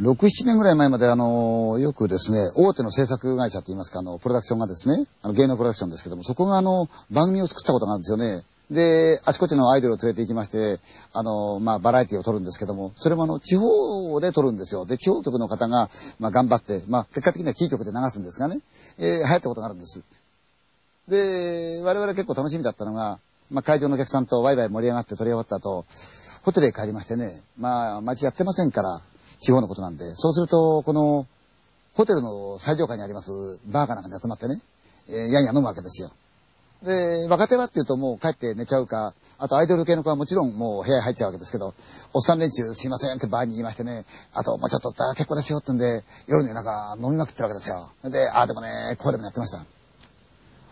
6、7年ぐらい前まで、あの、よくですね、大手の制作会社って言いますか、あの、プロダクションがですね、あの、芸能プロダクションですけども、そこがあの、番組を作ったことがあるんですよね。で、あちこちのアイドルを連れて行きまして、あの、まあ、バラエティを撮るんですけども、それもあの、地方で撮るんですよ。で、地方局の方が、まあ、頑張って、まあ、結果的にはキー局で流すんですがね、えー、流行ったことがあるんです。で、我々結構楽しみだったのが、まあ、会場のお客さんとワイワイ盛り上がって撮り終わった後、ホテルへ帰りましてね、まあ、街やってませんから、地方のことなんで、そうすると、この、ホテルの最上階にありますバーかなんかに集まってね、えー、やんや飲むわけですよ。で、若手はっていうともう帰って寝ちゃうか、あとアイドル系の子はもちろんもう部屋に入っちゃうわけですけど、おっさん連中すいませんってバーに言いましてね、あともうちょっとったら結構ですよってんで、夜になんか飲みまくってるわけですよ。で、ああでもね、こうでもやってました。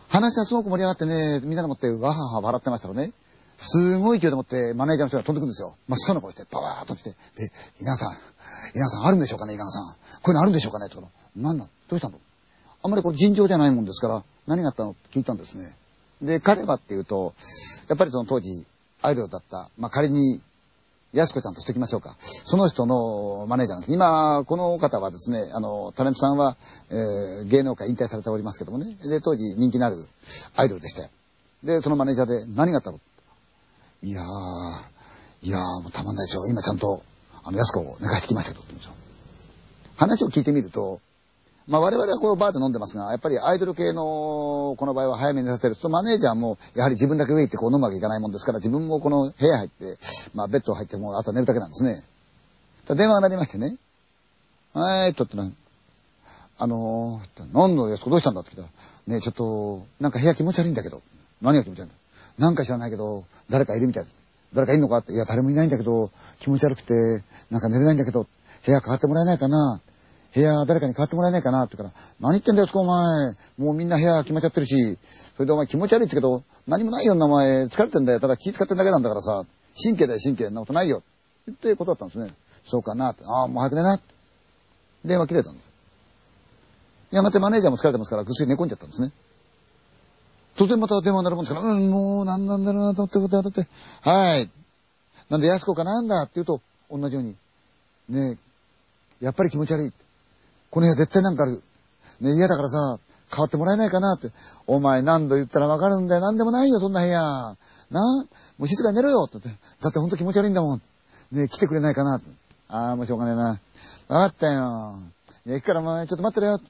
話はすごく盛り上がってね、みんなでもってわはは笑ってましたらね、すごい勢いでもってマネージャーの人が飛んでくるんですよ。真っ青な声して、パワーっと来て、で、稲さん、稲さんあるんでしょうかね、稲さん。こういうのあるんでしょうかねとか、なんだどうしたの？あんまりこれ尋常じゃないもんですから、何があったのって聞いたんですね。で、彼はっていうと、やっぱりその当時、アイドルだった、まあ仮に、安子ちゃんとしておきましょうか。その人のマネージャーなんです。今、この方はですね、あの、タレントさんは、えー、芸能界引退されておりますけどもね。で、当時人気のあるアイドルでして。で、そのマネージャーで何があったの？いやー、いやー、もうたまんないでしょ。今ちゃんと、あの、安子を寝かしてきましたけど、話を聞いてみると、まあ我々はこうバーで飲んでますが、やっぱりアイドル系の、この場合は早めに寝させる。と、マネージャーも、やはり自分だけ上行ってこう飲むわけいかないもんですから、自分もこの部屋入って、まあベッド入ってもうあとは寝るだけなんですね。電話が鳴りましてね、はい、とってな、あのー、何の安子どうしたんだって聞いたら、ねちょっと、なんか部屋気持ち悪いんだけど、何が気持ち悪いんだ？なんか知らないけど、誰かいるみたい。誰かいるのかって、いや、誰もいないんだけど、気持ち悪くて、なんか寝れないんだけど、部屋変わってもらえないかな。部屋誰かに変わってもらえないかなって言うから、何言ってんだよ、そこお前。もうみんな部屋決まっちゃってるし、それでお前気持ち悪いってけど、何もないよ、お前。疲れてんだよ。ただ気使ってるだけなんだからさ、神経だよ、神経。んなことないよ。ってことだったんですね。そうかなって。ああ、もう早く寝な。電話切れたんです。やがてマネージャーも疲れてますから、ぐっすり寝込んじゃったんですね。突然また電話になるもんですから、うん、もう何なんだろうなと思ってことやって、はい。なんで安子かなんだって言うと、同じように、ねえやっぱり気持ち悪い。この部屋絶対なんかある。ねえ嫌だからさ、変わってもらえないかなって。お前何度言ったらわかるんだよ。何でもないよ、そんな部屋。なあもう静かに寝ろよってって。だってほんと気持ち悪いんだもん。ねえ来てくれないかなって。ああ、もうしょうがねえな。わかったよ。ね駅からお前ちょっと待ってろよ。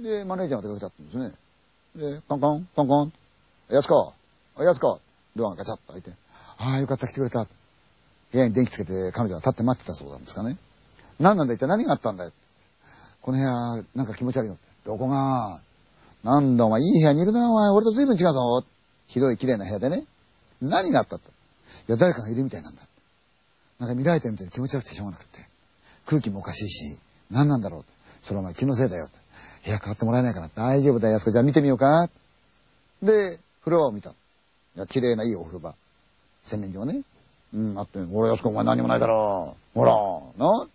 で、マネージャーが出かけたんですね。で、コンコン、コンコン。やすこ、やすこ。ドアがガチャッと開いて。ああ、よかった、来てくれた。部屋に電気つけて彼女は立って待ってたそうなんですかね。何なんだ一体何があったんだよ。この部屋、なんか気持ち悪いの。どこが？なんだお前、いい部屋にいるな、お前。俺と随分違うぞ。広い綺麗な部屋でね。何があったと。いや、誰かがいるみたいなんだ。なんか見られてるみたいで気持ち悪くてしょうがなくて。空気もおかしいし、何なんだろう。それお前気のせいだよ。部屋変わってもらえないかな。大丈夫だよ、安子。じゃあ見てみようか。で、風呂場を見た。いや、綺麗ないいお風呂場。洗面所がね。うん、あって、俺、安子、お前何もないだろう。ほら、な。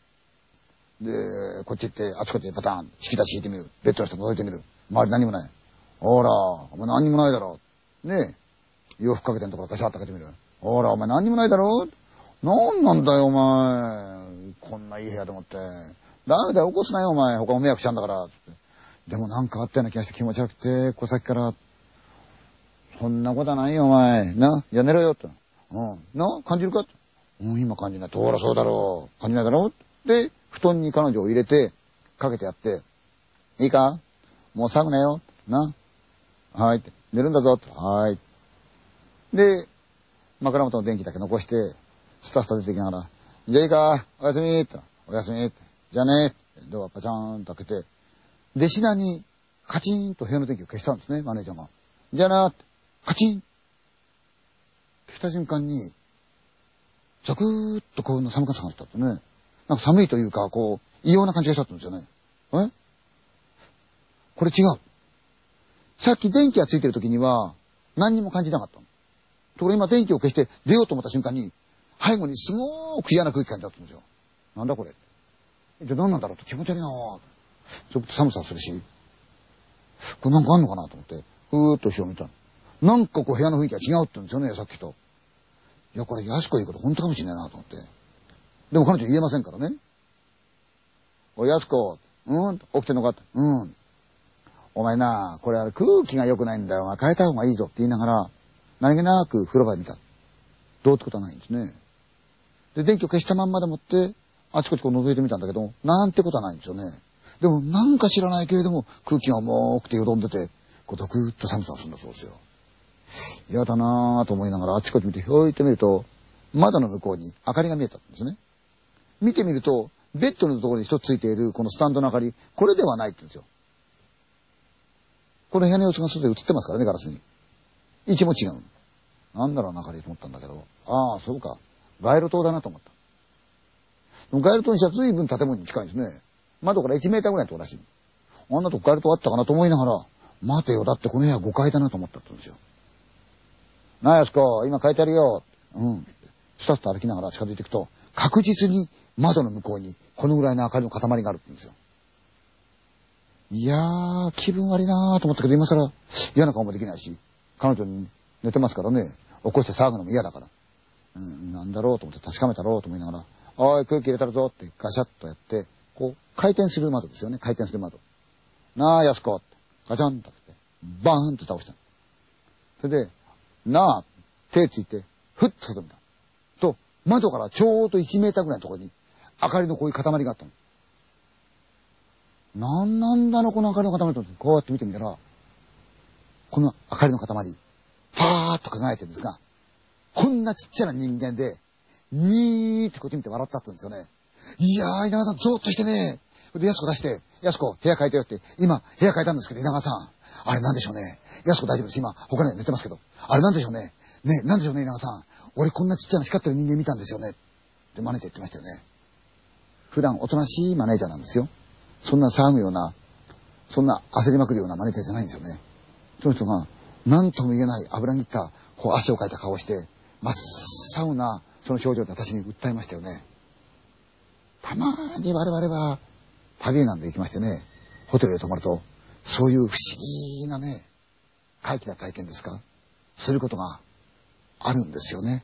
で、こっち行って、あちこちパターン、敷き出し敷いてみる。ベッドの人覗いてみる。周り何もない。ほら、お前何もないだろう。ねえ。洋服かけてんところガシャッと開けてみる。ほら、お前何もないだろう。なんなんだよ、お前。こんないい部屋でもって。ダメだよ、起こすなよ、お前。他も迷惑しちゃうんだから。でもなんかあったような気がして気持ち悪くて、こう先から、そんなことはないよ、お前。な、やめろよ、って。うん。な、感じるか？うん、今感じない。ほら、そうだろう。感じないだろうで、布団に彼女を入れて、かけてやって、いいか？もう騒ぐなよ。な。はい。寝るんだぞ。はい。で、枕元の電気だけ残して、スタスタ出てきながら、じゃあいいか？おやすみって。おやすみって。じゃあね。ドアパチャーンと開けて、弟子なにカチンと部屋の電気を消したんですね、マネージャーが。じゃあなって、カチン消した瞬間に、ザクーッとこういうの寒かったってね。なんか寒いというか、こう、異様な感じがしたんですよね。え？これ違う。さっき電気がついてる時には、何にも感じなかったの。ところ今電気を消して出ようと思った瞬間に、背後にすごーく嫌な空気感じだったんですよ。なんだこれ。じゃあ何なんだろうと気持ち悪いなぁ。ちょっと寒さするし、これなんかあんのかなと思って、ふーっと後ろ見たなんかこう部屋の雰囲気が違うって言うんですよね、さっきと。いや、これ安子言うこと本当かもしれないなと思って。でも彼女言えませんからね。おい、やすこ、うん起きてんのかってうん。お前な、これ空気が良くないんだよ。変えた方がいいぞって言いながら、何気なく風呂場で見た。どうってことはないんですね。で、電気を消したまんまでもって、あちこちこう覗いてみたんだけど、なんてことはないんですよね。でも、なんか知らないけれども、空気が重くてよどんでて、こう、ドクッと寒さがするんだそうですよ。嫌だなぁと思いながらあちこち見て、ひょいって見ると、窓の向こうに明かりが見えたんですね。見てみると、ベッドのところに一つついているこのスタンドの明かり、これではないって言うんですよ。この部屋の様子が外で映ってますからね、ガラスに。位置も違う。なんだろう、明かりと思ったんだけど、ああ、そうか。街路灯だなと思った。でも街路灯にしては随分建物に近いんですね。窓から1メーターぐらいのとこらしい。あんなとこ街路灯あったかなと思いながら、待てよ、だってこの部屋5階だなと思ったって言うんですよ。なあ、やすこ、今書いてあるよ。うん。スタッと歩きながら近づいていくと、確実に窓の向こうにこのぐらいの明かりの塊があるって言うんですよ。いやー、気分悪いなーと思ったけど、今更嫌な顔もできないし、彼女に寝てますからね、起こして騒ぐのも嫌だから。うん、なんだろうと思って確かめたろうと思いながら、おい、空気入れたるぞってガシャッとやって、こう、回転する窓ですよね、回転する窓。なあ、安子って、ガチャンとって、バーンって倒した。それで、なあ、手ついて、ふっと外見た。と、窓からちょうど1メーターぐらいのところに、明かりのこういう塊があったの。なんなんだろ、この明かりの塊と。こうやって見てみたら、この明かりの塊、パーッと輝いてるんですが、こんなちっちゃな人間で、にーってこっち見て笑ったって言うんですよね。いやー、稲川さん、ゾーッとしてね。で、やすこ出して、やすこ、部屋変えたよって、今、部屋変えたんですけど、稲川さん、あれなんでしょうね。やすこ大丈夫です。今、他に寝てますけど。あれなんでしょうね。ね、なんでしょうね、稲川さん。俺こんなちっちゃな光ってる人間見たんですよね。って真似て言ってましたよね。普段おとなしいマネージャーなんですよ。そんな騒ぐような、そんな焦りまくるようなマネージャーじゃないんですよね。その人が、何とも言えない油切った、こう汗をかいた顔をして、真っ青なその症状で私に訴えましたよね。たまに我々は旅なんで行きましてね、ホテルへ泊まると、そういう不思議なね、怪奇な体験ですか？することがあるんですよね。